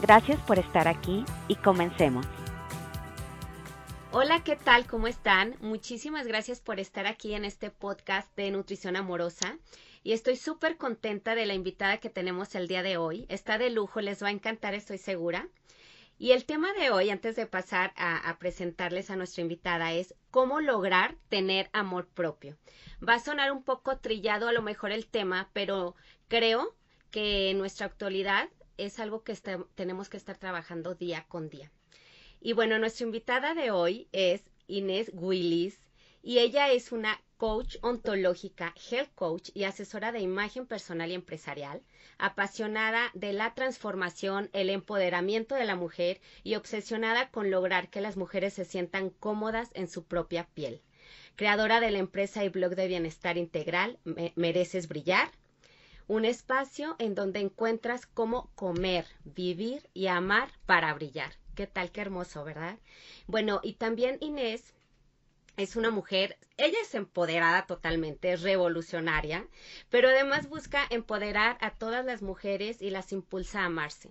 Gracias por estar aquí y comencemos. Hola, ¿qué tal? ¿Cómo están? Muchísimas gracias por estar aquí en este podcast de Nutrición Amorosa. Y estoy súper contenta de la invitada que tenemos el día de hoy. Está de lujo, les va a encantar, estoy segura. Y el tema de hoy, antes de pasar a, presentarles a nuestra invitada, es cómo lograr tener amor propio. Va a sonar un poco trillado a lo mejor el tema, pero creo que en nuestra actualidad es algo que tenemos que estar trabajando día con día. Y bueno, nuestra invitada de hoy es Inés Willis y ella es una coach ontológica, health coach y asesora de imagen personal y empresarial, apasionada de la transformación, el empoderamiento de la mujer y obsesionada con lograr que las mujeres se sientan cómodas en su propia piel. Creadora de la empresa y blog de bienestar integral Mereces Brillar, un espacio en donde encuentras cómo comer, vivir y amar para brillar. ¿Qué tal? Qué hermoso, ¿verdad? Bueno, y también Inés es una mujer, ella es empoderada totalmente, es revolucionaria, pero además busca empoderar a todas las mujeres y las impulsa a amarse.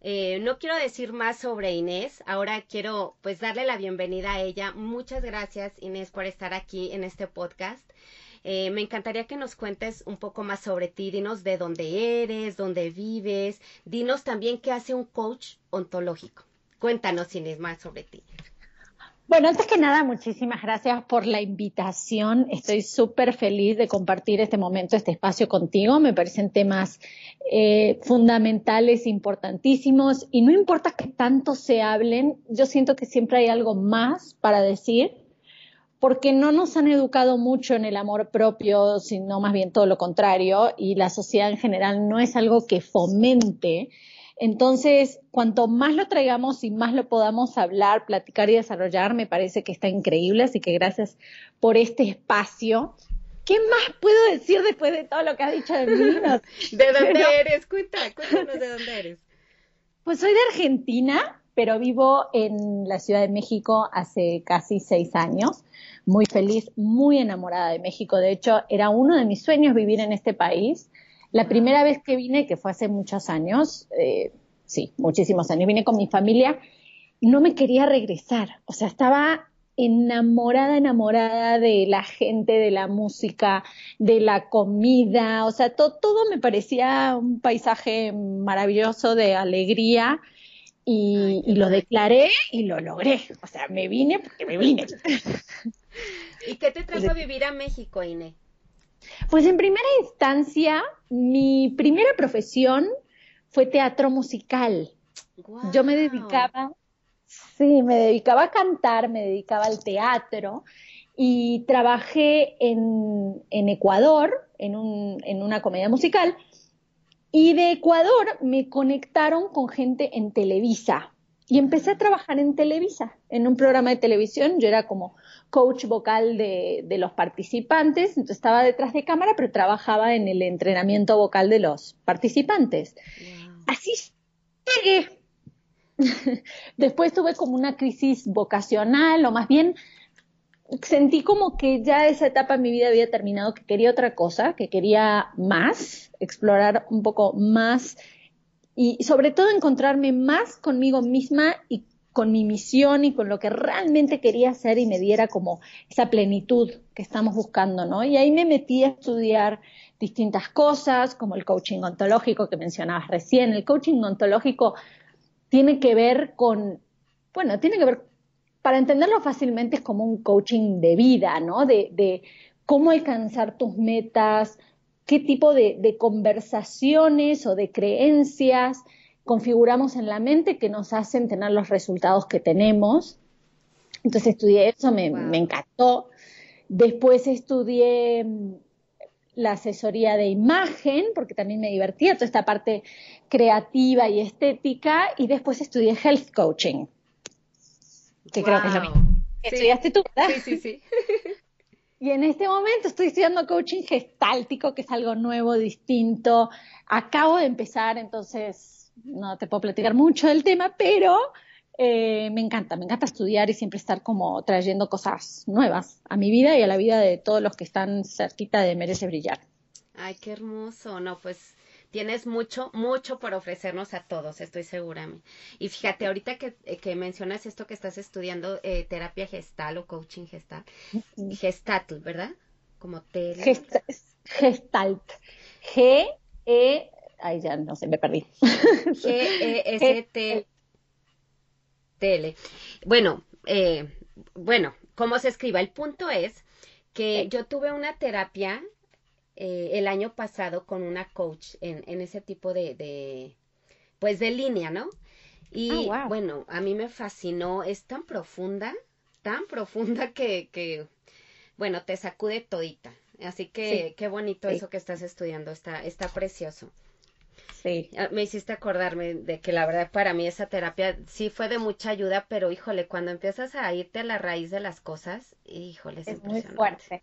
Eh, no quiero decir más sobre Inés, ahora quiero pues darle la bienvenida a ella. Muchas gracias Inés por estar aquí en este podcast. Eh, me encantaría que nos cuentes un poco más sobre ti, dinos de dónde eres, dónde vives, dinos también qué hace un coach ontológico. Cuéntanos, Inés, más sobre ti. Bueno, antes que nada, muchísimas gracias por la invitación. Estoy súper feliz de compartir este momento, este espacio contigo. Me parecen temas eh, fundamentales, importantísimos, y no importa que tanto se hablen, yo siento que siempre hay algo más para decir porque no nos han educado mucho en el amor propio, sino más bien todo lo contrario, y la sociedad en general no es algo que fomente. Entonces, cuanto más lo traigamos y más lo podamos hablar, platicar y desarrollar, me parece que está increíble, así que gracias por este espacio. ¿Qué más puedo decir después de todo lo que has dicho de mí? ¿De dónde eres? Cuenta, cuéntanos de dónde eres. Pues soy de Argentina, pero vivo en la Ciudad de México hace casi seis años muy feliz, muy enamorada de México. De hecho, era uno de mis sueños vivir en este país. La primera vez que vine, que fue hace muchos años, eh, sí, muchísimos años, vine con mi familia, no me quería regresar. O sea, estaba enamorada, enamorada de la gente, de la música, de la comida, o sea, todo me parecía un paisaje maravilloso de alegría y, y, lo declaré y lo logré. O sea, me vine porque me vine. ¿Y qué te trajo a vivir a México, Ine? Pues en primera instancia, mi primera profesión fue teatro musical. Yo me dedicaba, sí, me dedicaba a cantar, me dedicaba al teatro y trabajé en, en Ecuador en, un, en una comedia musical y de Ecuador me conectaron con gente en Televisa y empecé a trabajar en Televisa, en un programa de televisión. Yo era como coach vocal de, los participantes, entonces estaba detrás de cámara, pero trabajaba en el entrenamiento vocal de los participantes. Así llegué. Después tuve como una crisis vocacional, o más bien sentí como que ya esa etapa en mi vida había terminado, que quería otra cosa, que quería más, explorar un poco más y sobre todo encontrarme más conmigo misma y con mi misión y con lo que realmente quería hacer y me diera como esa plenitud que estamos buscando, ¿no? Y ahí me metí a estudiar distintas cosas, como el coaching ontológico que mencionabas recién. El coaching ontológico tiene que ver con, bueno, tiene que ver, para entenderlo fácilmente, es como un coaching de vida, ¿no? De, de cómo alcanzar tus metas, qué tipo de, conversaciones o de creencias configuramos en la mente que nos hacen tener los resultados que tenemos. Entonces estudié eso, me, encantó. Después estudié mm, la asesoría de imagen, porque también me divertía toda esta parte creativa y estética, y después estudié health coaching, que creo que es lo mismo. Estudiaste tú, ¿verdad? Sí, sí, sí. Y en este momento estoy estudiando coaching gestáltico, que es algo nuevo, distinto. Acabo de empezar, entonces no te puedo platicar mucho del tema, pero eh, me encanta, me encanta estudiar y siempre estar como trayendo cosas nuevas a mi vida y a la vida de todos los que están cerquita de Merece Brillar. Ay, qué hermoso. No, pues tienes mucho, mucho por ofrecernos a todos, estoy segura. Y fíjate, ahorita que, que mencionas esto que estás estudiando, eh, terapia gestal o coaching gestal, gestalt, ¿verdad? Como tele. gestalt. G, E, ay, ya no sé, me perdí. G, E, S, T. Tele. Bueno, eh, bueno, ¿cómo se escriba? El punto es que yo tuve una terapia eh, el año pasado con una coach en, en ese tipo de, de, pues de línea, ¿no? Y wow. bueno, a mí me fascinó, es tan profunda, tan profunda que, que bueno, te sacude todita. Así que Sí, qué bonito sí. eso que estás estudiando, está, está precioso. Sí. Ah, Me hiciste acordarme de que la verdad para mí esa terapia sí fue de mucha ayuda, pero híjole, cuando empiezas a irte a la raíz de las cosas, híjole, es, Es muy fuerte.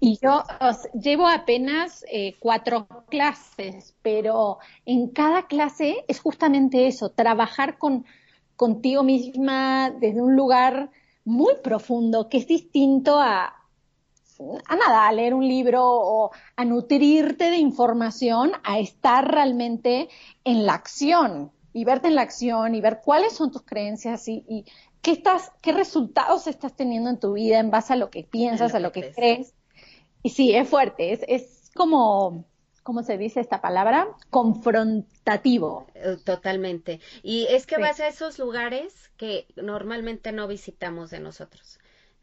Y yo os- llevo apenas eh, cuatro clases, pero en cada clase es justamente eso, trabajar con, contigo misma desde un lugar muy profundo, que es distinto a, a nada, a leer un libro o a nutrirte de información, a estar realmente en la acción y verte en la acción y ver cuáles son tus creencias y qué estás, qué resultados estás teniendo en tu vida en base a lo que piensas, lo a lo que que crees. Y sí, es fuerte, es, es como, ¿cómo se dice esta palabra? Confrontativo. eh, totalmente. Y es que Sí. vas a esos lugares que normalmente no visitamos de nosotros.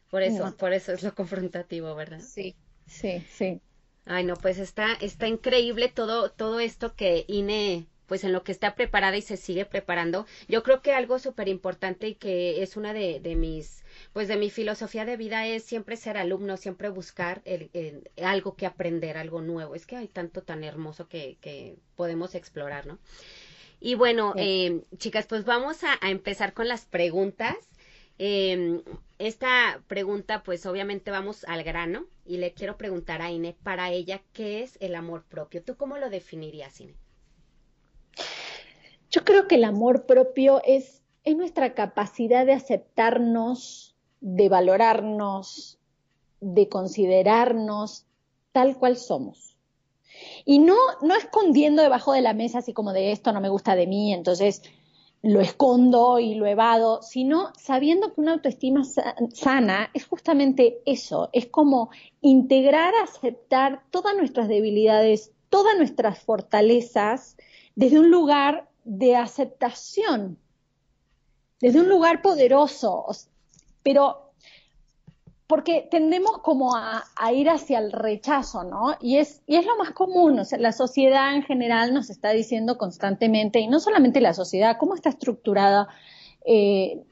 Por eso, No. por eso es lo confrontativo, ¿verdad? Sí, sí, sí. Ay, no, pues está, está increíble todo, todo esto que INE, pues en lo que está preparada y se sigue preparando. Yo creo que algo súper importante y que es una de, de mis, pues de mi filosofía de vida es siempre ser alumno, siempre buscar el- el- algo que aprender, algo nuevo. Es que hay tanto tan hermoso que, que podemos explorar, ¿no? Y bueno, Sí. eh, chicas, pues vamos a, a empezar con las preguntas. Eh, esta pregunta, pues obviamente vamos al grano y le quiero preguntar a Ine, para ella, ¿qué es el amor propio? ¿Tú cómo lo definirías, Ine? Yo creo que el amor propio es, es nuestra capacidad de aceptarnos, de valorarnos, de considerarnos tal cual somos. Y no, no escondiendo debajo de la mesa así como de esto no me gusta de mí, entonces lo escondo y lo evado, sino sabiendo que una autoestima sa- sana es justamente eso, es como integrar, aceptar todas nuestras debilidades, todas nuestras fortalezas desde un lugar de aceptación, desde un lugar poderoso, pero porque tendemos como a, a ir hacia el rechazo, ¿no? Y es, y es lo más común, o sea, la sociedad en general nos está diciendo constantemente, y no solamente la sociedad, cómo está estructurada eh,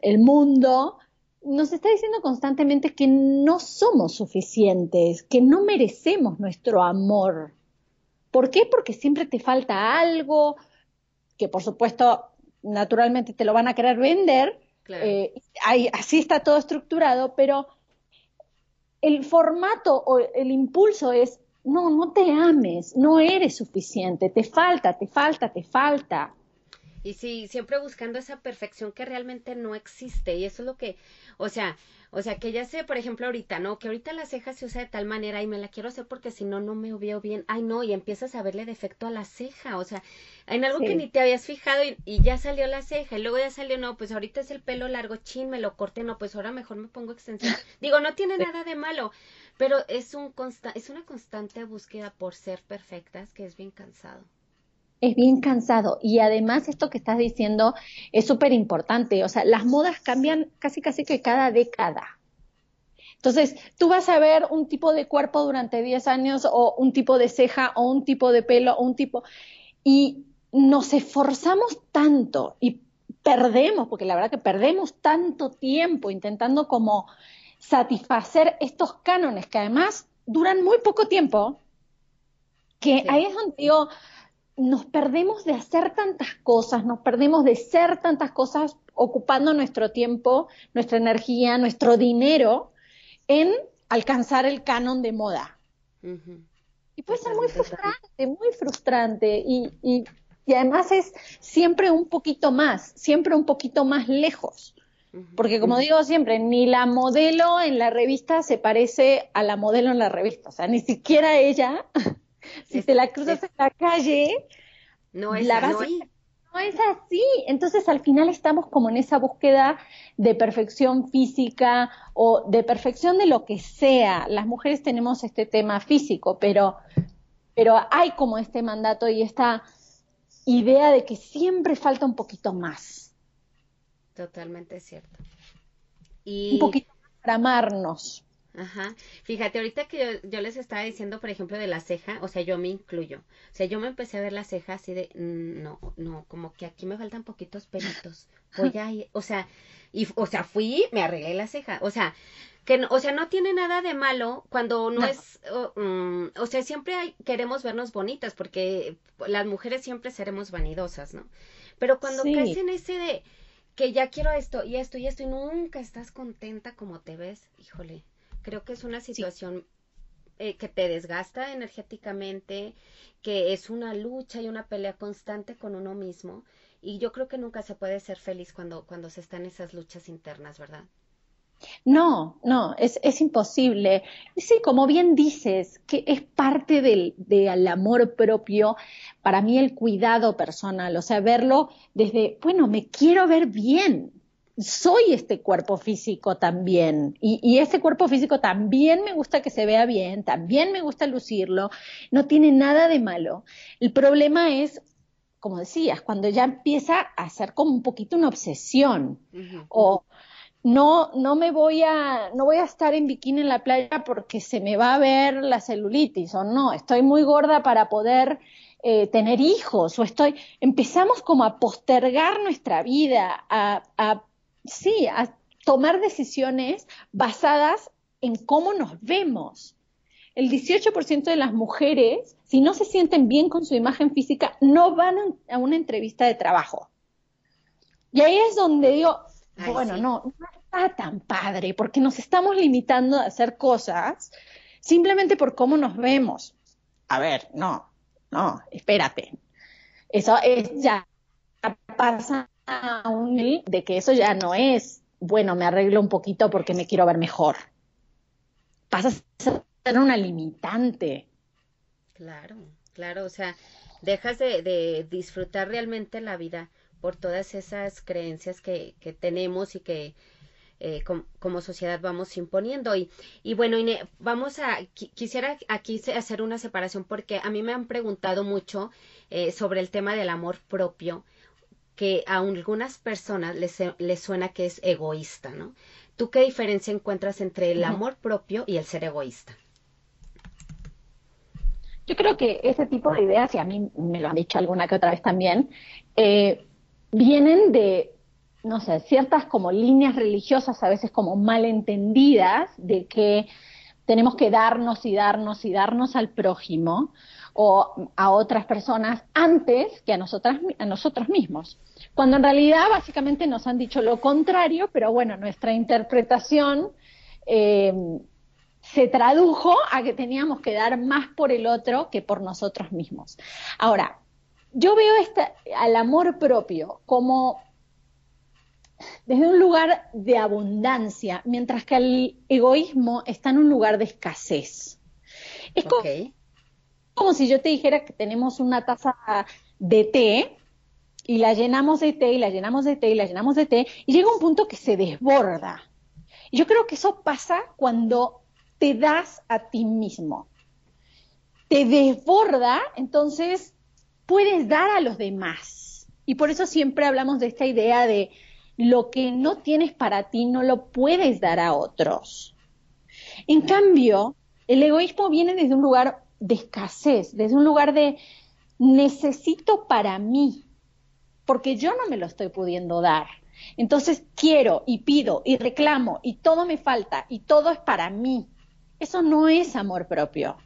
el mundo, nos está diciendo constantemente que no somos suficientes, que no merecemos nuestro amor. ¿Por qué? Porque siempre te falta algo, que por supuesto naturalmente te lo van a querer vender, Claro. eh, ahí- así está todo estructurado, pero el formato o el impulso es, no, no te ames, no eres suficiente, te falta, te falta, te falta. Y sí, siempre buscando esa perfección que realmente no existe. Y eso es lo que, o sea, o sea, que ya sé, por ejemplo, ahorita, ¿no? Que ahorita la ceja se usa de tal manera y me la quiero hacer porque si no, no me veo bien. Ay, no, y empiezas a verle defecto a la ceja. O sea, en algo que ni te habías fijado y, y ya salió la ceja. Y luego ya salió, no, pues ahorita es el pelo largo, chin, me lo corté, no, pues ahora mejor me pongo extensión. Digo, no tiene nada de malo, pero es, un consta es una constante búsqueda por ser perfectas que es bien cansado. Es bien cansado. Y además esto que estás diciendo es súper importante, o sea, las modas cambian casi casi que cada década. Entonces, tú vas a ver un tipo de cuerpo durante 10 años o un tipo de ceja o un tipo de pelo o un tipo y nos esforzamos tanto y perdemos, porque la verdad que perdemos tanto tiempo intentando como satisfacer estos cánones que además duran muy poco tiempo Que ahí es donde digo, nos perdemos de hacer tantas cosas, nos perdemos de ser tantas cosas ocupando nuestro tiempo, nuestra energía, nuestro dinero en alcanzar el canon de moda. Y puede ser muy frustrante, muy frustrante. Y, y, y, además es siempre un poquito más, siempre un poquito más lejos. Porque como digo siempre, ni la modelo en la revista se parece a la modelo en la revista. O sea, ni siquiera ella si te la cruzas en la calle, no es, la así. no es así. Entonces al final estamos como en esa búsqueda de perfección física o de perfección de lo que sea. Las mujeres tenemos este tema físico, pero, pero hay como este mandato y esta idea de que siempre falta un poquito más. Totalmente cierto. Y... Un poquito para amarnos. Ajá. Fíjate, ahorita que yo, les estaba diciendo, por ejemplo, de la ceja, o sea, yo me incluyo. O sea, yo me empecé a ver la ceja así de, no, no, como que aquí me faltan poquitos pelitos. Voy a ir, o sea, y, o sea, fui, me arreglé la ceja. O sea, que, no, o sea, no tiene nada de malo cuando no, es, mm, o sea, siempre hay, queremos vernos bonitas porque las mujeres siempre seremos vanidosas, ¿no? Pero cuando caes en ese de que ya quiero esto y esto y esto y nunca estás contenta como te ves, híjole, Creo que es una situación eh, que te desgasta energéticamente, que es una lucha y una pelea constante con uno mismo. Y yo creo que nunca se puede ser feliz cuando, cuando se están esas luchas internas, ¿verdad? No, no, es, es imposible. Y sí, como bien dices, que es parte del, del, amor propio, para mí el cuidado personal, o sea, verlo desde, bueno, me quiero ver bien, soy este cuerpo físico también y, y, este cuerpo físico también me gusta que se vea bien, también me gusta lucirlo, no tiene nada de malo. El problema es, como decías, cuando ya empieza a ser como un poquito una obsesión o no, no me voy a, no voy a estar en bikini en la playa porque se me va a ver la celulitis o no, estoy muy gorda para poder eh, tener hijos o estoy, empezamos como a postergar nuestra vida, a, a sí, a tomar decisiones basadas en cómo nos vemos. El 18% de las mujeres, si no se sienten bien con su imagen física, no van a una entrevista de trabajo. Y ahí es donde digo, bueno, no, no está tan padre, porque nos estamos limitando a hacer cosas simplemente por cómo nos vemos. A ver, no, no, espérate. Eso es ya pasa a un de que eso ya no es, bueno, me arreglo un poquito porque me quiero ver mejor. Pasa a ser una limitante. Claro, claro, o sea, dejas de, disfrutar realmente la vida por todas esas creencias que, que tenemos y que eh, como sociedad vamos imponiendo. Y, y bueno, vamos a, quisiera aquí hacer una separación porque a mí me han preguntado mucho eh, sobre el tema del amor propio que a algunas personas les, les suena que es egoísta, ¿no? ¿Tú qué diferencia encuentras entre el amor propio y el ser egoísta? Yo creo que ese tipo de ideas, y a mí me lo han dicho alguna que otra vez también, eh, vienen de, no sé, ciertas como líneas religiosas, a veces como malentendidas, de que tenemos que darnos y darnos y darnos al prójimo, o a otras personas antes que a, nosotras, a nosotros mismos. Cuando en realidad básicamente nos han dicho lo contrario, pero bueno, nuestra interpretación eh, se tradujo a que teníamos que dar más por el otro que por nosotros mismos. Ahora, yo veo este, al amor propio como desde un lugar de abundancia, mientras que el egoísmo está en un lugar de escasez. Es como si yo te dijera que tenemos una taza de té y la llenamos de té y la llenamos de té y la llenamos de té y llega un punto que se desborda. Y yo creo que eso pasa cuando te das a ti mismo. Te desborda, entonces puedes dar a los demás. Y por eso siempre hablamos de esta idea de lo que no tienes para ti no lo puedes dar a otros. En cambio, el egoísmo viene desde un lugar de escasez, desde un lugar de necesito para mí, porque yo no me lo estoy pudiendo dar. Entonces quiero y pido y reclamo y todo me falta y todo es para mí. Eso no es amor propio.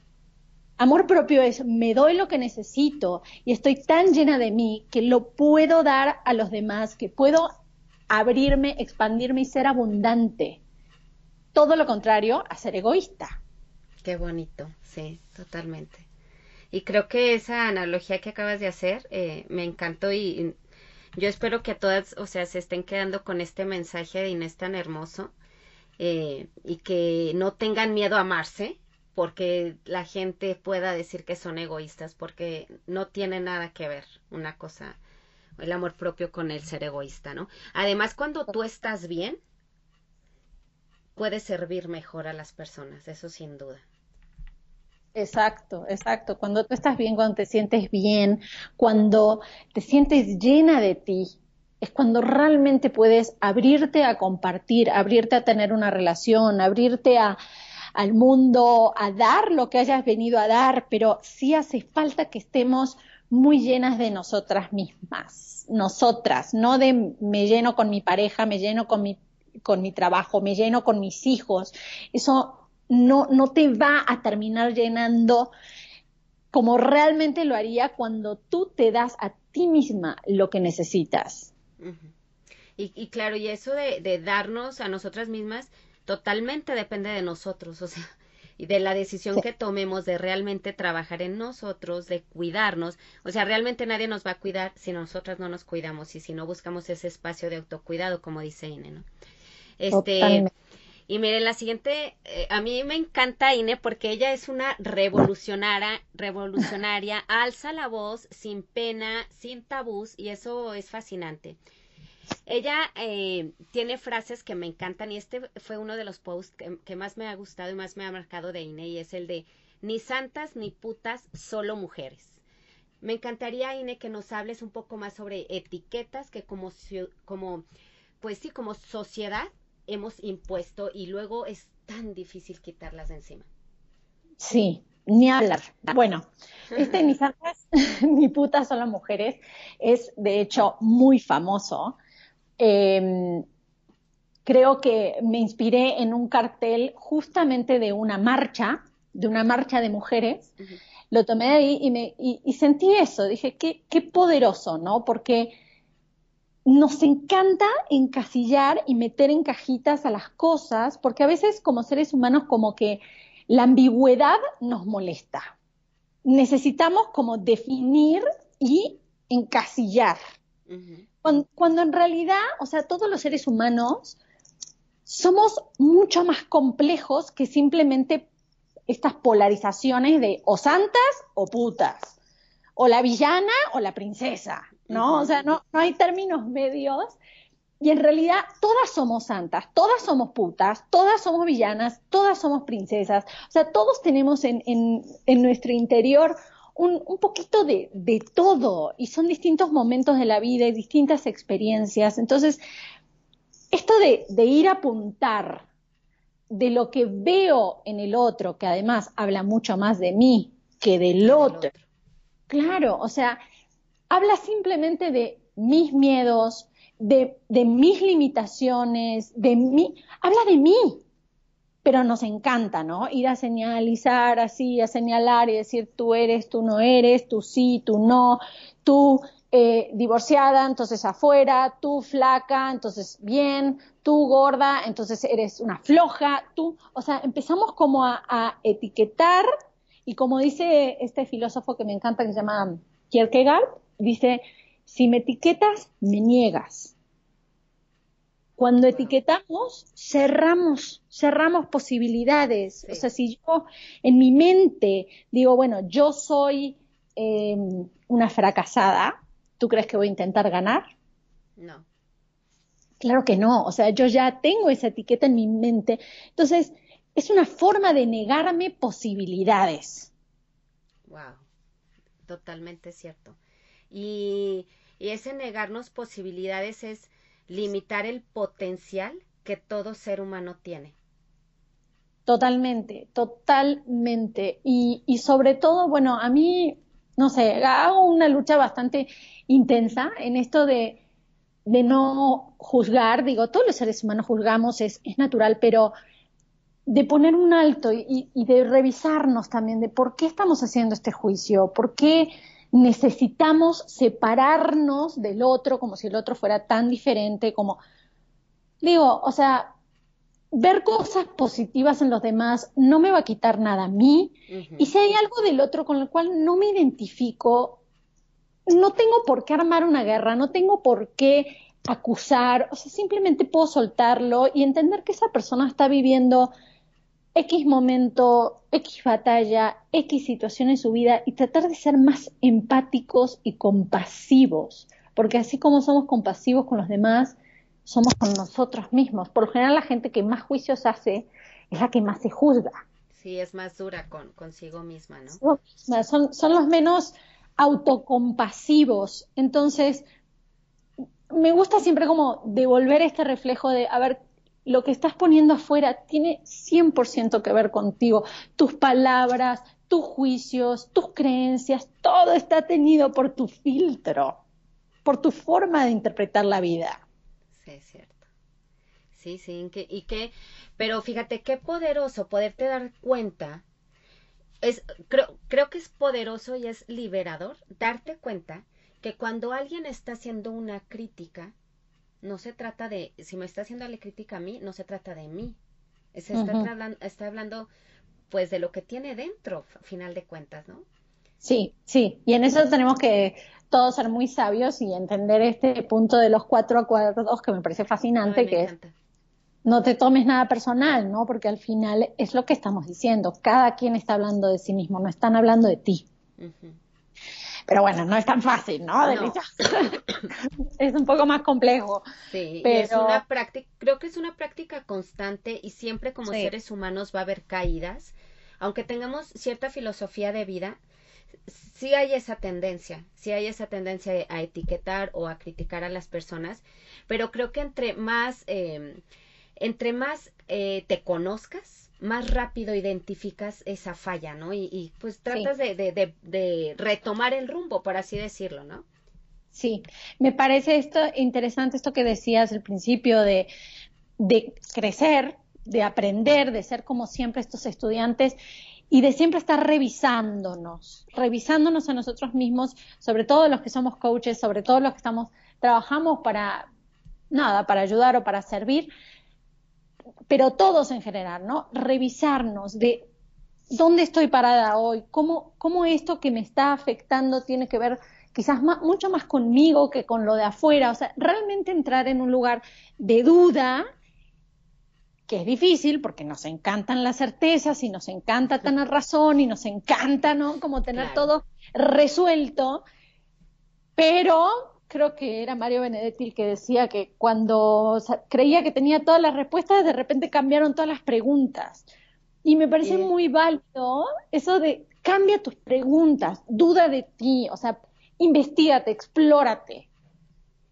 Amor propio es me doy lo que necesito y estoy tan llena de mí que lo puedo dar a los demás, que puedo abrirme, expandirme y ser abundante. Todo lo contrario a ser egoísta. Qué bonito, sí, totalmente. Y creo que esa analogía que acabas de hacer eh, me encantó y, yo espero que todas, o sea, se estén quedando con este mensaje de Inés tan hermoso eh, y que no tengan miedo a amarse porque la gente pueda decir que son egoístas porque no tiene nada que ver una cosa el amor propio con el ser egoísta, ¿no? Además, cuando tú estás bien, puedes servir mejor a las personas, eso sin duda. Exacto, exacto. Cuando tú estás bien, cuando te sientes bien, cuando te sientes llena de ti, es cuando realmente puedes abrirte a compartir, abrirte a tener una relación, abrirte a, al mundo, a dar lo que hayas venido a dar, pero sí hace falta que estemos muy llenas de nosotras mismas, nosotras, no de me lleno con mi pareja, me lleno con mi, con mi trabajo, me lleno con mis hijos. Eso no, no te va a terminar llenando como realmente lo haría cuando tú te das a ti misma lo que necesitas. y, claro, y eso de, de darnos a nosotras mismas totalmente depende de nosotros, o sea, y de la decisión que tomemos de realmente trabajar en nosotros, de cuidarnos. O sea, realmente nadie nos va a cuidar si nosotras no nos cuidamos y si no buscamos ese espacio de autocuidado, como dice Ine, ¿no? Este, y miren, la siguiente, eh, a mí me encanta Ine porque ella es una revolucionaria, revolucionaria, alza la voz sin pena, sin tabús y eso es fascinante. Ella eh, tiene frases que me encantan y este fue uno de los posts que, más me ha gustado y más me ha marcado de Ine y es el de ni santas ni putas, solo mujeres. Me encantaría, Ine, que nos hables un poco más sobre etiquetas que como, como pues sí, como sociedad hemos impuesto y luego es tan difícil quitarlas de encima. Sí, ni hablar. Bueno, este ni santas ni putas, solo mujeres es de hecho muy famoso Em, creo que me inspiré en un cartel justamente de una marcha, de una marcha de mujeres. Lo tomé ahí y, me, y, sentí eso. Dije, qué, qué poderoso, ¿no? Porque nos encanta encasillar y meter en cajitas a las cosas, porque a veces como seres humanos como que la ambigüedad nos molesta. Necesitamos como definir y encasillar. Cuando, en realidad, o sea, todos los seres humanos somos mucho más complejos que simplemente estas polarizaciones de o santas o putas, o la villana o la princesa, ¿no? O sea, no, no hay términos medios. Y en realidad todas somos santas, todas somos putas, todas somos villanas, todas somos princesas. O sea, todos tenemos en, en, en nuestro interior un, un poquito de, de, todo y son distintos momentos de la vida y distintas experiencias. Entonces, esto de, de ir a apuntar de lo que veo en el otro, que además habla mucho más de mí que del otro. Claro, o sea, habla simplemente de mis miedos, de, de mis limitaciones, de mí, habla de mí, pero nos encanta, ¿no? Ir a señalizar así, a señalar y decir tú eres, tú no eres, tú sí, tú no, tú eh, divorciada, entonces afuera, tú flaca, entonces bien, tú gorda, entonces eres una floja, tú, o sea, empezamos como a, a etiquetar y como dice este filósofo que me encanta que se llama Kierkegaard, dice, si me etiquetas, me niegas. Cuando etiquetamos, cerramos, cerramos posibilidades. O sea, si yo en mi mente digo, bueno, yo soy em, una fracasada, ¿tú crees que voy a intentar ganar? No. Claro que no. O sea, yo ya tengo esa etiqueta en mi mente. Entonces, es una forma de negarme posibilidades. Wow, totalmente cierto. Y, y ese negarnos posibilidades es limitar el potencial que todo ser humano tiene. Totalmente, totalmente. Y, y sobre todo, bueno, a mí, no sé, hago una lucha bastante intensa en esto de, de no juzgar. Digo, todos los seres humanos juzgamos, es, es natural, pero de poner un alto y, de revisarnos también de por qué estamos haciendo este juicio, por qué necesitamos separarnos del otro como si el otro fuera tan diferente, como digo, o sea, ver cosas positivas en los demás no me va a quitar nada a mí. Y si hay algo del otro con el cual no me identifico, no tengo por qué armar una guerra, no tengo por qué acusar, o sea, simplemente puedo soltarlo y entender que esa persona está viviendo X momento, X batalla, X situación en su vida y tratar de ser más empáticos y compasivos, porque así como somos compasivos con los demás, somos con nosotros mismos. Por lo general la gente que más juicios hace es la que más se juzga. Sí, es más dura con, consigo misma, ¿no? Son, son los menos autocompasivos. Entonces, me gusta siempre como devolver este reflejo de, a ver, lo que estás poniendo afuera tiene 100% que ver contigo. Tus palabras, tus juicios, tus creencias, todo está tenido por tu filtro, por tu forma de interpretar la vida. Sí, es cierto. Sí, sí, y que, pero fíjate qué poderoso poderte dar cuenta. Es, creo, creo que es poderoso y es liberador darte cuenta que cuando alguien está haciendo una crítica, no se trata de, si me está haciendo la crítica a mí, no se trata de mí. Se está, hablando, está hablando pues de lo que tiene dentro, final de cuentas, ¿no? Sí, sí, y en eso tenemos que todos ser muy sabios y entender este punto de los cuatro acuerdos que me parece fascinante, que es no te tomes nada personal, ¿no? Porque al final es lo que estamos diciendo, cada quien está hablando de sí mismo, no están hablando de ti. Pero bueno, no es tan fácil, ¿no? es un poco más complejo. Sí, pero... es una práctica, creo que es una práctica constante y siempre como seres humanos va a haber caídas. Aunque tengamos cierta filosofía de vida, sí hay esa tendencia, sí hay esa tendencia a etiquetar o a criticar a las personas, pero creo que entre más, eh, entre más eh, te conozcas, más rápido identificas esa falla, ¿no? Y, pues tratas de, de, de, retomar el rumbo, por así decirlo, ¿no? Sí, me parece esto interesante, esto que decías al principio de, de crecer, de aprender, de ser como siempre estos estudiantes y de siempre estar revisándonos, revisándonos a nosotros mismos, sobre todo los que somos coaches, sobre todo los que estamos, trabajamos para, nada, para ayudar o para servir, pero todos en general, ¿no? Revisarnos de dónde estoy parada hoy, cómo, cómo esto que me está afectando tiene que ver quizás mucho más conmigo que con lo de afuera, o sea, realmente entrar en un lugar de duda, que es difícil porque nos encantan las certezas y nos encanta tener razón y nos encanta, ¿no? Como tener todo resuelto, pero creo que era Mario Benedetti el que decía que cuando creía que tenía todas las respuestas, de repente cambiaron todas las preguntas. Y me parece muy válido eso de cambia tus preguntas, duda de ti, o sea, investigate, explórate.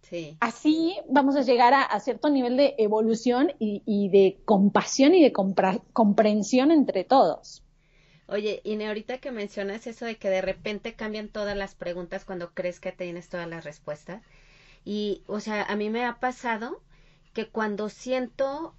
Sí. Así vamos a llegar a, cierto nivel de evolución y, de compasión y de comprensión entre todos. Oye, y ahorita que mencionas eso de que de repente cambian todas las preguntas cuando crees que tienes todas las respuestas. Y, o sea, a mí me ha pasado que cuando siento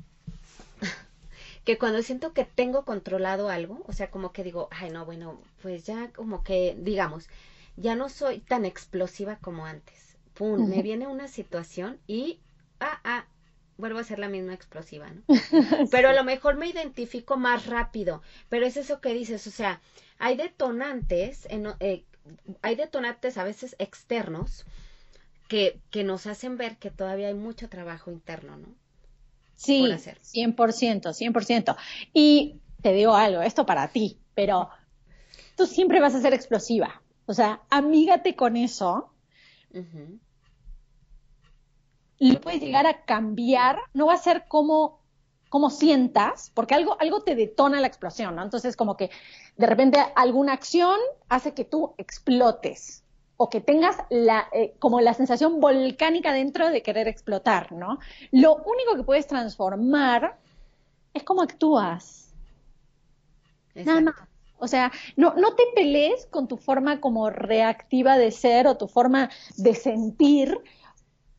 que cuando siento que tengo controlado algo, o sea, como que digo, ay, no, bueno, pues ya como que, digamos, ya no soy tan explosiva como antes. Pum, me viene una situación y, ah, ah, vuelvo a ser la misma explosiva, ¿no? Pero a lo mejor me identifico más rápido, pero es eso que dices, o sea, hay detonantes, en, eh, hay detonantes a veces externos que, que nos hacen ver que todavía hay mucho trabajo interno, ¿no? Sí, 100%, 100%. Y te digo algo, esto para ti, pero tú siempre vas a ser explosiva. O sea, amígate con eso lo puedes llegar a cambiar, no va a ser como, como sientas, porque algo, algo te detona la explosión, ¿no? Entonces, como que de repente alguna acción hace que tú explotes o que tengas la, eh, como la sensación volcánica dentro de querer explotar, ¿no? Lo único que puedes transformar es cómo actúas. Nada más. O sea, no, no te pelees con tu forma como reactiva de ser o tu forma de sentir,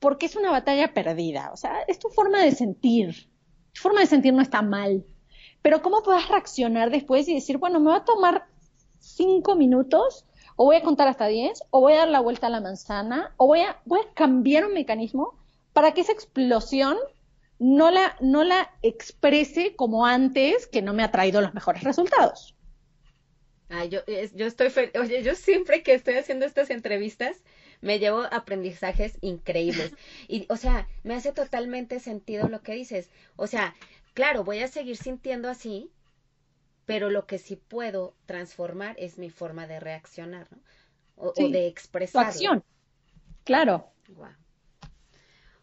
porque es una batalla perdida. O sea, es tu forma de sentir. Tu forma de sentir no está mal, pero cómo puedas reaccionar después y decir, bueno, me va a tomar cinco minutos, o voy a contar hasta diez, o voy a dar la vuelta a la manzana, o voy a, voy a cambiar un mecanismo para que esa explosión no la, no la exprese como antes, que no me ha traído los mejores resultados. Ah, yo, yo estoy, oye, yo siempre que estoy haciendo estas entrevistas, me llevo aprendizajes increíbles. Y, o sea, me hace totalmente sentido lo que dices. O sea, claro, voy a seguir sintiendo así, pero lo que sí puedo transformar es mi forma de reaccionar, ¿no? O, de expresar. acción. Claro. Wow.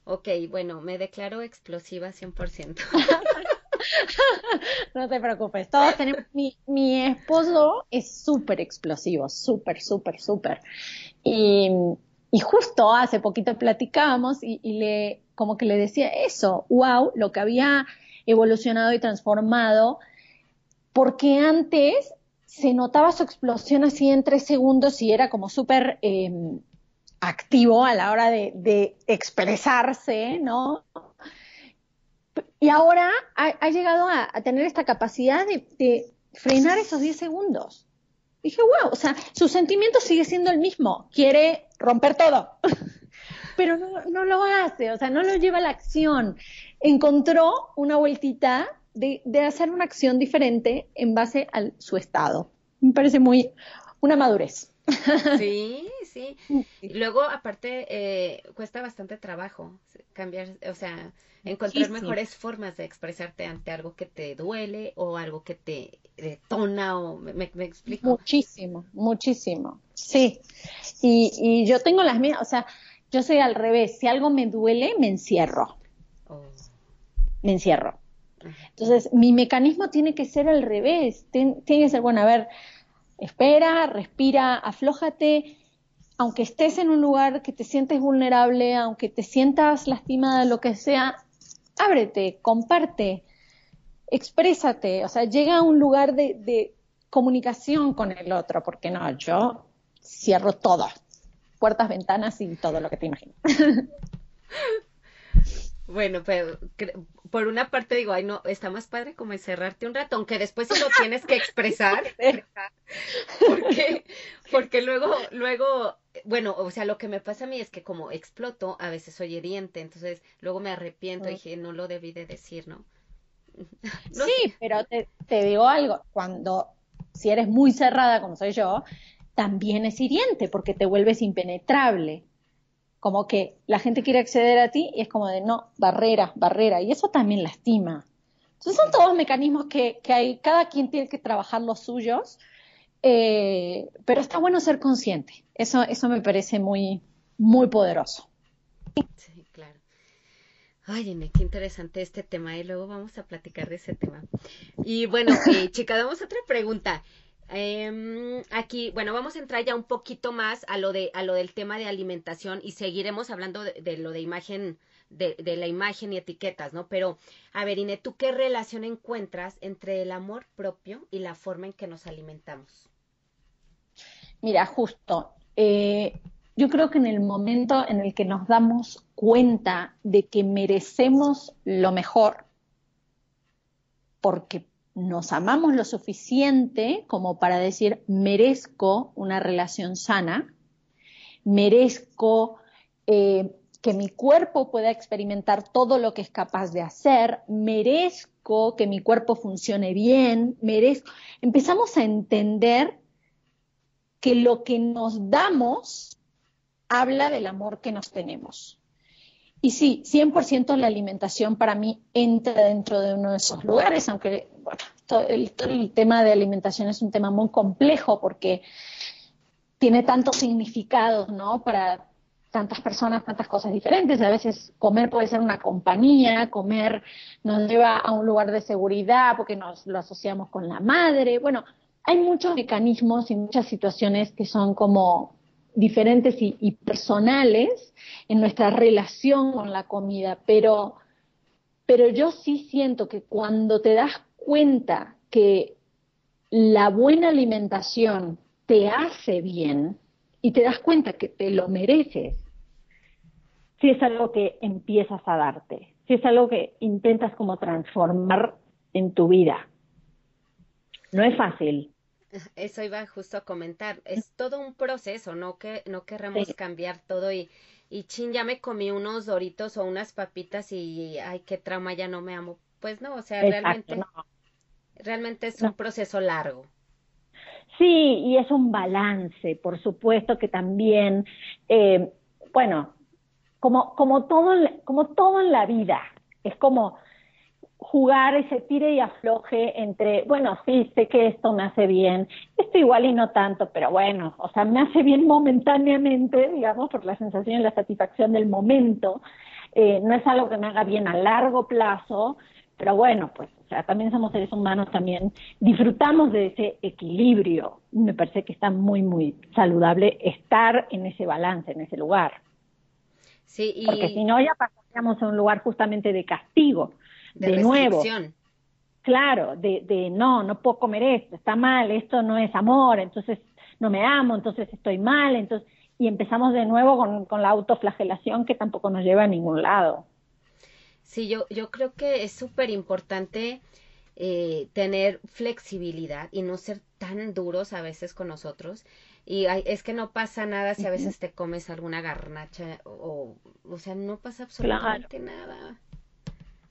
Ok, bueno, me declaro explosiva 100%. no te preocupes, todos tenemos, mi, mi esposo es súper explosivo, súper, súper, súper. Y, y, justo hace poquito platicábamos y, le, como que le decía eso, wow, lo que había evolucionado y transformado, porque antes se notaba su explosión así en tres segundos y era como súper eh, activo a la hora de, expresarse, ¿no? Y ahora ha, llegado a, tener esta capacidad de, frenar esos 10 segundos. Dije, wow, o sea, su sentimiento sigue siendo el mismo, quiere romper todo, pero no, lo hace, o sea, no lo lleva a la acción. Encontró una vueltita de, de hacer una acción diferente en base a su estado. Me parece muy una madurez. Sí, sí. luego, aparte, eh, cuesta bastante trabajo cambiar, o sea, encontrar mejores formas de expresarte ante algo que te duele o algo que te detona o me, explico. Muchísimo, muchísimo. Sí. Y, y yo tengo las mías, o sea, yo soy al revés. Si algo me duele, me encierro. Oh. Me encierro. Entonces, mi mecanismo tiene que ser al revés. tiene que ser, bueno, a ver, Espera, respira, aflójate. Aunque estés en un lugar que te sientes vulnerable, aunque te sientas lastimada, lo que sea, ábrete, comparte, exprésate. O sea, llega a un lugar de, comunicación con el otro, porque no, yo cierro todo, puertas, ventanas y todo lo que te imaginas. Bueno, pero por una parte digo, ay no, está más padre como encerrarte un rato, aunque después sí lo tienes que expresar. porque, porque luego, luego, bueno, o sea, lo que me pasa a mí es que como exploto, a veces soy heriente, entonces luego me arrepiento y dije, no lo debí de decir, ¿no? sí, pero te, te digo algo, cuando, si eres muy cerrada como soy yo, también es hiriente porque te vuelves impenetrable como que la gente quiere acceder a ti y es como de no, barrera, barrera, y eso también lastima. Entonces son todos mecanismos que, hay, cada quien tiene que trabajar los suyos, eh, pero está bueno ser consciente, eso, eso me parece muy, muy poderoso. Sí, claro. Ay, qué interesante este tema y luego vamos a platicar de ese tema. Y bueno, eh, chica, damos otra pregunta. Eh, aquí, bueno, vamos a entrar ya un poquito más a lo de a lo del tema de alimentación y seguiremos hablando de, lo de imagen de, de, la imagen y etiquetas, ¿no? Pero a ver, Ine, ¿tú qué relación encuentras entre el amor propio y la forma en que nos alimentamos? Mira, justo, eh, yo creo que en el momento en el que nos damos cuenta de que merecemos lo mejor, porque nos amamos lo suficiente como para decir, merezco una relación sana, merezco eh, que mi cuerpo pueda experimentar todo lo que es capaz de hacer, merezco que mi cuerpo funcione bien, merezco. Empezamos a entender que lo que nos damos habla del amor que nos tenemos. Y sí, 100% la alimentación para mí entra dentro de uno de esos lugares, aunque bueno, todo el, tema de alimentación es un tema muy complejo porque tiene tantos significados, ¿no? Para tantas personas, tantas cosas diferentes. A veces comer puede ser una compañía, comer nos lleva a un lugar de seguridad porque nos lo asociamos con la madre. Bueno, hay muchos mecanismos y muchas situaciones que son como diferentes y, personales en nuestra relación con la comida, pero, pero yo sí siento que cuando te das cuenta que la buena alimentación te hace bien y te das cuenta que te lo mereces, si es algo que empiezas a darte, si es algo que intentas como transformar en tu vida. no es fácil. Eso iba justo a comentar. Es todo un proceso, no que no queremos cambiar todo y, y chin, ya me comí unos doritos o unas papitas y ay, qué trauma, ya no me amo. Pues no, o sea, realmente, realmente es un proceso largo. Sí, y es un balance, por supuesto que también, eh, bueno, como, como, todo, como todo en la vida, es como jugar ese tire y afloje entre, bueno, sí, sé que esto me hace bien, esto igual y no tanto, pero bueno, o sea, me hace bien momentáneamente, digamos, por la sensación y la satisfacción del momento, eh, no es algo que me haga bien a largo plazo, pero bueno, pues, o sea, también somos seres humanos, también disfrutamos de ese equilibrio, me parece que está muy, muy saludable estar en ese balance, en ese lugar. Sí, y... Porque si no, ya pasaríamos a un lugar justamente de castigo de, nuevo. Claro, de, de no, no puedo comer esto, está mal, esto no es amor, entonces no me amo, entonces estoy mal, entonces y empezamos de nuevo con, con la autoflagelación que tampoco nos lleva a ningún lado. Sí, yo, yo creo que es súper importante eh, tener flexibilidad y no ser tan duros a veces con nosotros. Y es que no pasa nada si a veces te comes alguna garnacha o, o sea, no pasa absolutamente nada.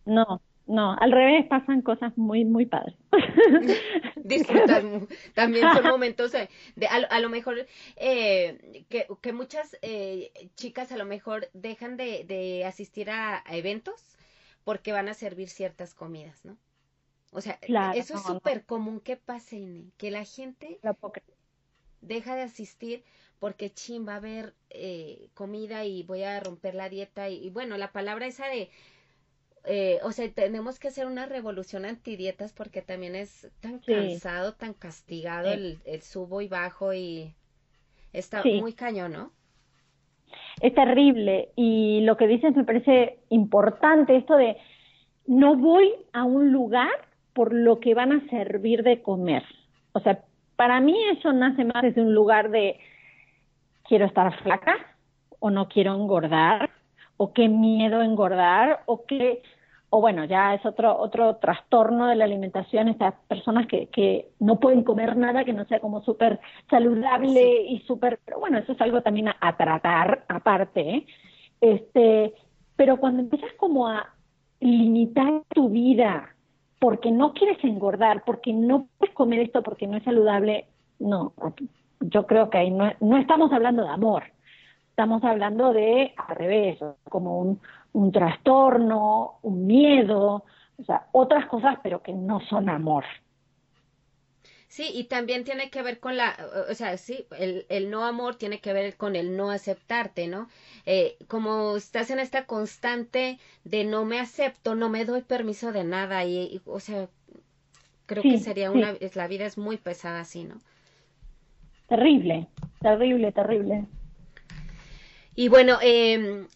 No, no, al revés pasan cosas muy, muy padres. Disfrutas, también son momentos de, a, lo mejor eh, que, que, muchas eh, chicas a lo mejor dejan de, de asistir a, eventos porque van a servir ciertas comidas, ¿no? O sea, eso es súper común que pase, que la gente deja de asistir porque chin va a haber eh, comida y voy a romper la dieta y bueno, la palabra esa de eh, o sea, tenemos que hacer una revolución antidietas porque también es tan cansado, tan castigado el, subo y bajo y está muy cañón, ¿no? Es terrible y lo que dices me parece importante, esto de no voy a un lugar por lo que van a servir de comer. O sea, para mí eso nace más desde un lugar de quiero estar flaca o no quiero engordar o qué miedo engordar o qué o bueno, ya es otro, otro trastorno de la alimentación, estas personas que, que no pueden comer nada que no sea como súper saludable y súper, pero bueno, eso es algo también a, tratar aparte, ¿eh? este, pero cuando empiezas como a limitar tu vida porque no quieres engordar, porque no puedes comer esto porque no es saludable, no, yo creo que ahí no, no estamos hablando de amor, estamos hablando de al revés, como un, un trastorno, un miedo, o sea, otras cosas, pero que no son amor. Sí, y también tiene que ver con la, o sea, sí, el, el no amor tiene que ver con el no aceptarte, ¿no? Eh, como estás en esta constante de no me acepto, no me doy permiso de nada, y, o sea, creo que sería una, la vida es muy pesada así, ¿no? Terrible, terrible, terrible. Y bueno, eh,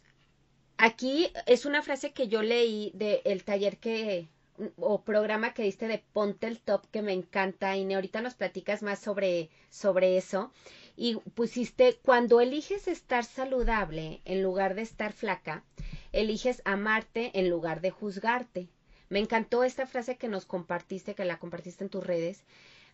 Aquí es una frase que yo leí del taller que o programa que diste de Ponte el Top que me encanta y ahorita nos platicas más sobre, sobre eso. Y pusiste, cuando eliges estar saludable en lugar de estar flaca, eliges amarte en lugar de juzgarte. Me encantó esta frase que nos compartiste, que la compartiste en tus redes.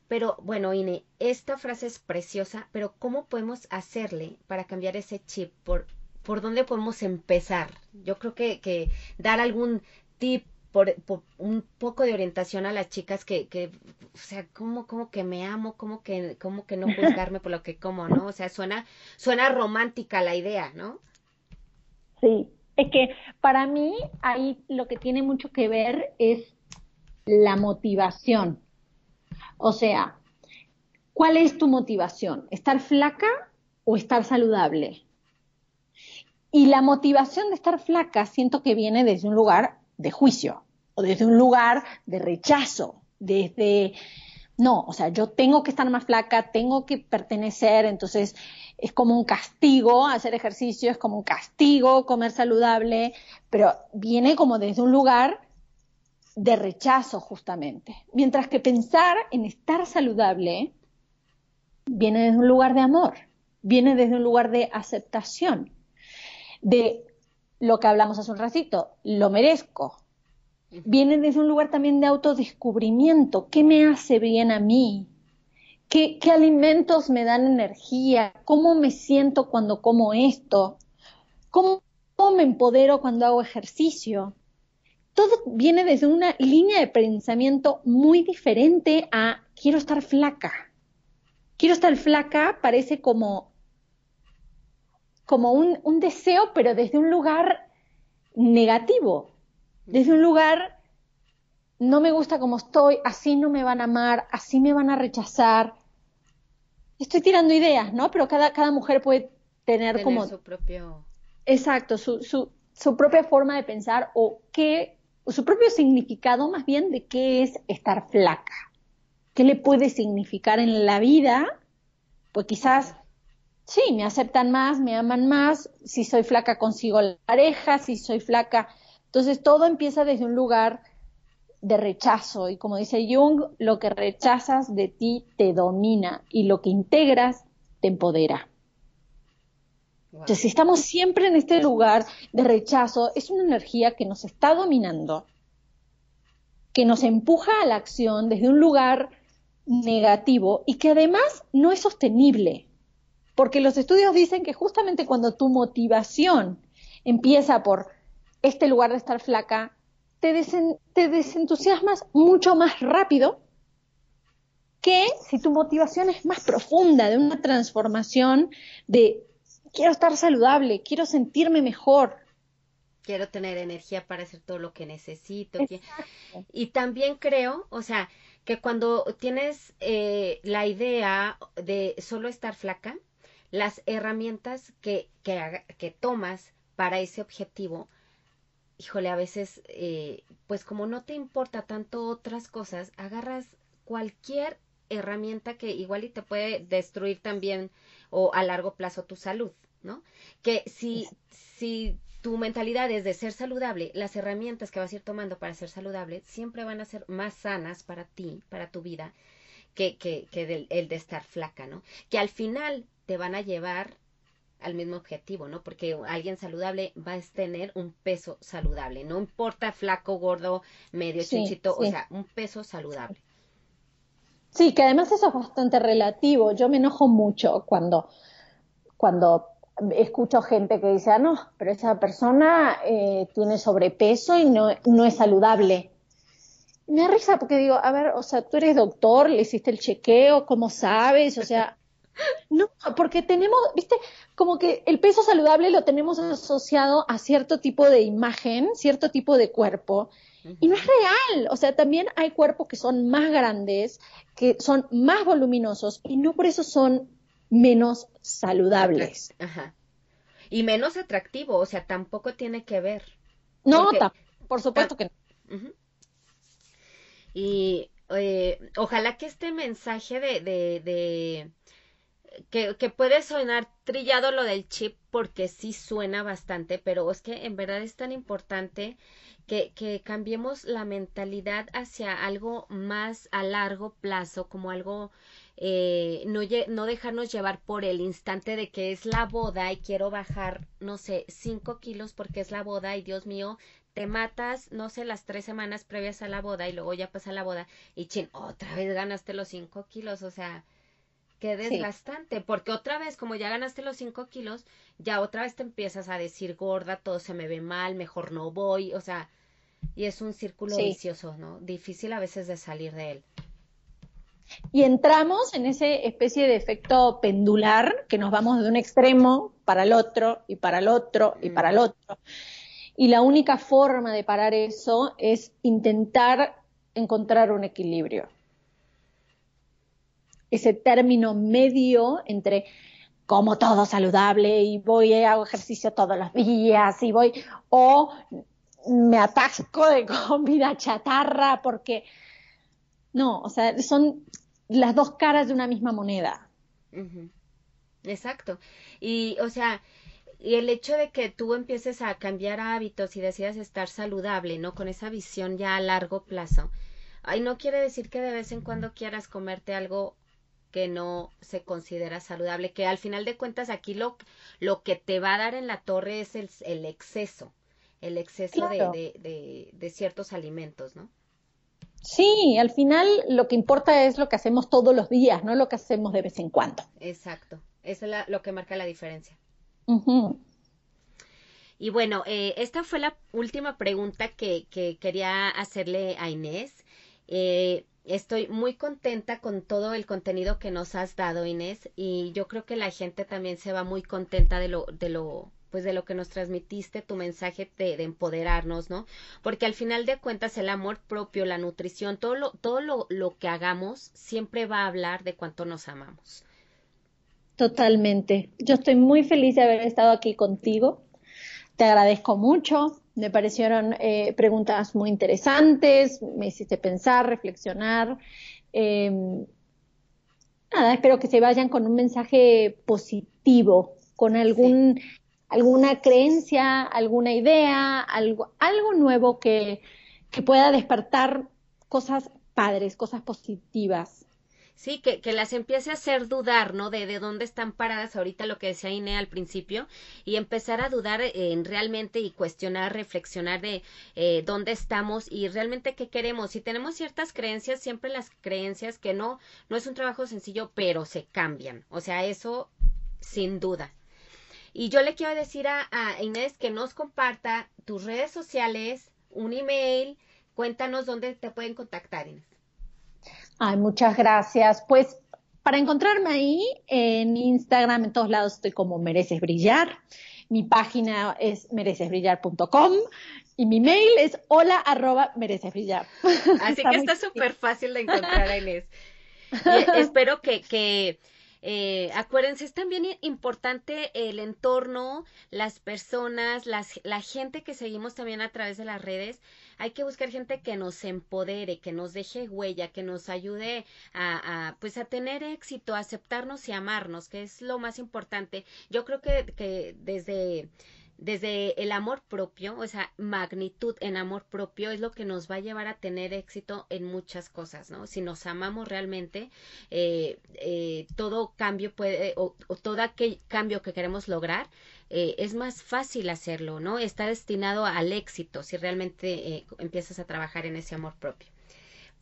Pero bueno, Ine, esta frase es preciosa, pero ¿cómo podemos hacerle para cambiar ese chip por por dónde podemos empezar. Yo creo que, que dar algún tip por, un poco de orientación a las chicas que, que o sea, como, como que me amo, como que, como que no juzgarme por lo que como, ¿no? O sea, suena, suena romántica la idea, ¿no? Sí, es que para mí ahí lo que tiene mucho que ver es la motivación. O sea, ¿cuál es tu motivación? ¿Estar flaca o estar saludable? Y la motivación de estar flaca siento que viene desde un lugar de juicio o desde un lugar de rechazo, desde, no, o sea, yo tengo que estar más flaca, tengo que pertenecer, entonces es como un castigo hacer ejercicio, es como un castigo comer saludable, pero viene como desde un lugar de rechazo justamente. Mientras que pensar en estar saludable viene desde un lugar de amor, viene desde un lugar de aceptación de lo que hablamos hace un ratito, lo merezco. viene desde un lugar también de autodescubrimiento. ¿Qué me hace bien a mí? ¿Qué, ¿Qué, alimentos me dan energía? ¿Cómo me siento cuando como esto? ¿Cómo, ¿Cómo me empodero cuando hago ejercicio? Todo viene desde una línea de pensamiento muy diferente a quiero estar flaca. Quiero estar flaca parece como, como un, un deseo, pero desde un lugar negativo, desde un lugar no me gusta como estoy, así no me van a amar, así me van a rechazar. Estoy tirando ideas, ¿no? Pero cada, cada mujer puede tener, como... Su propio... Exacto, su, su, su propia forma de pensar o qué, su propio significado más bien de qué es estar flaca. ¿Qué le puede significar en la vida? Pues quizás, sí, me aceptan más, me aman más, si soy flaca consigo la pareja, si soy flaca. Entonces todo empieza desde un lugar de rechazo y como dice Jung, lo que rechazas de ti te domina y lo que integras te empodera. Entonces, si estamos siempre en este lugar de rechazo, es una energía que nos está dominando, que nos empuja a la acción desde un lugar negativo y que además no es sostenible. Porque los estudios dicen que justamente cuando tu motivación empieza por este lugar de estar flaca, te, te desentusiasmas mucho más rápido que si tu motivación es más profunda, de una transformación de quiero estar saludable, quiero sentirme mejor. Quiero tener energía para hacer todo lo que necesito. Y también creo, o sea, que cuando tienes eh, la idea de solo estar flaca, las herramientas que, que, que tomas para ese objetivo, híjole, a veces, eh, pues como no te importa tanto otras cosas, agarras cualquier herramienta que igual y te puede destruir también o a largo plazo tu salud. ¿no? Que si, si tu mentalidad es de ser saludable, las herramientas que vas a ir tomando para ser saludable siempre van a ser más sanas para ti, para tu vida, que, que, que el de estar flaca, ¿no? Que al final te van a llevar al mismo objetivo, ¿no? Porque alguien saludable va a tener un peso saludable, no importa flaco, gordo, medio, chichito, o sea, un peso saludable. Sí, que además eso es bastante relativo. Yo me enojo mucho cuando, cuando escucho gente que dice, ah, no, pero esa persona eh, tiene sobrepeso y no, no es saludable. Me da risa porque digo, a ver, o sea, tú eres doctor, le hiciste el chequeo, ¿cómo sabes? O sea, no, porque tenemos, viste, como que el peso saludable lo tenemos asociado a cierto tipo de imagen, cierto tipo de cuerpo, y no es real. O sea, también hay cuerpos que son más grandes, que son más voluminosos, y no por eso son menos saludables. Ajá. Y menos atractivo, o sea, tampoco tiene que ver. No, por supuesto que no. Y eh, ojalá que este mensaje de, de, de que, puede sonar trillado lo del chip porque sí suena bastante, pero es que en verdad es tan importante que, que cambiemos la mentalidad hacia algo más a largo plazo, como algo eh, no, no dejarnos llevar por el instante de que es la boda y quiero bajar, no sé, cinco kilos porque es la boda y Dios mío, te matas, no sé, las tres semanas previas a la boda y luego ya pasa la boda y chin, otra vez ganaste los cinco kilos, o sea, qué desgastante, porque otra vez, como ya ganaste los cinco kilos, ya otra vez te empiezas a decir gorda, todo se me ve mal, mejor no voy, o sea, y es un círculo vicioso, ¿no? Difícil a veces de salir de él. Y entramos en esa especie de efecto pendular que nos vamos de un extremo para el otro y para el otro y para el otro. Y la única forma de parar eso es intentar encontrar un equilibrio. Ese término medio entre como todo saludable y voy y hago ejercicio todos los días y voy o me atasco de comida chatarra porque no, o sea, son las dos caras de una misma moneda. Exacto. Y, o sea, y el hecho de que tú empieces a cambiar hábitos y decidas estar saludable, ¿no? Con esa visión ya a largo plazo. Ay, no quiere decir que de vez en cuando quieras comerte algo que no se considera saludable, que al final de cuentas aquí lo, lo que te va a dar en la torre es el, el exceso el exceso de, ciertos alimentos, ¿no? Sí, al final lo que importa es lo que hacemos todos los días, no lo que hacemos de vez en cuando. Exacto, eso es lo que marca la diferencia. Y bueno, eh, esta fue la última pregunta que, quería hacerle a Inés. Eh, estoy muy contenta con todo el contenido que nos has dado, Inés, y yo creo que la gente también se va muy contenta de lo, de lo, pues de lo que nos transmitiste, tu mensaje de, empoderarnos, ¿no? Porque al final de cuentas el amor propio, la nutrición, todo lo, todo lo, lo que hagamos siempre va a hablar de cuánto nos amamos. Totalmente. Yo estoy muy feliz de haber estado aquí contigo. Te agradezco mucho. Me parecieron eh, preguntas muy interesantes. Me hiciste pensar, reflexionar. Em, nada, espero que se vayan con un mensaje positivo, con algún, alguna creencia, alguna idea, algo, algo nuevo que, que pueda despertar cosas padres, cosas positivas. Sí, que, que las empiece a hacer dudar, ¿no? De, de dónde están paradas ahorita lo que decía Ine al principio y empezar a dudar en realmente y cuestionar, reflexionar de eh, dónde estamos y realmente qué queremos. Si tenemos ciertas creencias, siempre las creencias que no, no es un trabajo sencillo, pero se cambian. O sea, eso sin duda. Y yo le quiero decir a, a Inés que nos comparta tus redes sociales, un email, cuéntanos dónde te pueden contactar, Inés. Ay, muchas gracias. Pues para encontrarme ahí en Instagram, en todos lados estoy como Mereces Brillar. Mi página es merecesbrillar.com y mi mail es hola arroba merecesbrillar. Así que está súper fácil de encontrar, Inés. Y espero que, que eh, acuérdense, es también importante el entorno, las personas, las, la gente que seguimos también a través de las redes. Hay que buscar gente que nos empodere, que nos deje huella, que nos ayude a, a pues a tener éxito, a aceptarnos y amarnos, que es lo más importante. Yo creo que, que desde desde el amor propio, o sea, magnitud en amor propio es lo que nos va a llevar a tener éxito en muchas cosas, ¿no? Si nos amamos realmente, eh, eh, todo cambio puede, o, todo aquel cambio que queremos lograr, eh, es más fácil hacerlo, ¿no? Está destinado al éxito si realmente empiezas a trabajar en ese amor propio.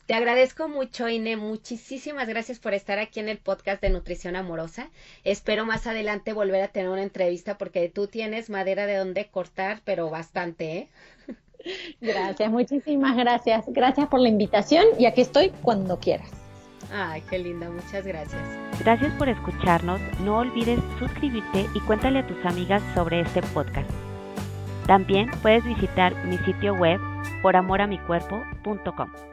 Te agradezco mucho, Ine. Muchísimas gracias por estar aquí en el podcast de Nutrición Amorosa. Espero más adelante volver a tener una entrevista porque tú tienes madera de donde cortar, pero bastante, ¿eh? Gracias, muchísimas gracias. Gracias por la invitación y aquí estoy cuando quieras. Ay, qué linda, muchas gracias. Gracias por escucharnos. No olvides suscribirte y cuéntale a tus amigas sobre este podcast. También puedes visitar mi sitio web poramoramicuerpo.com.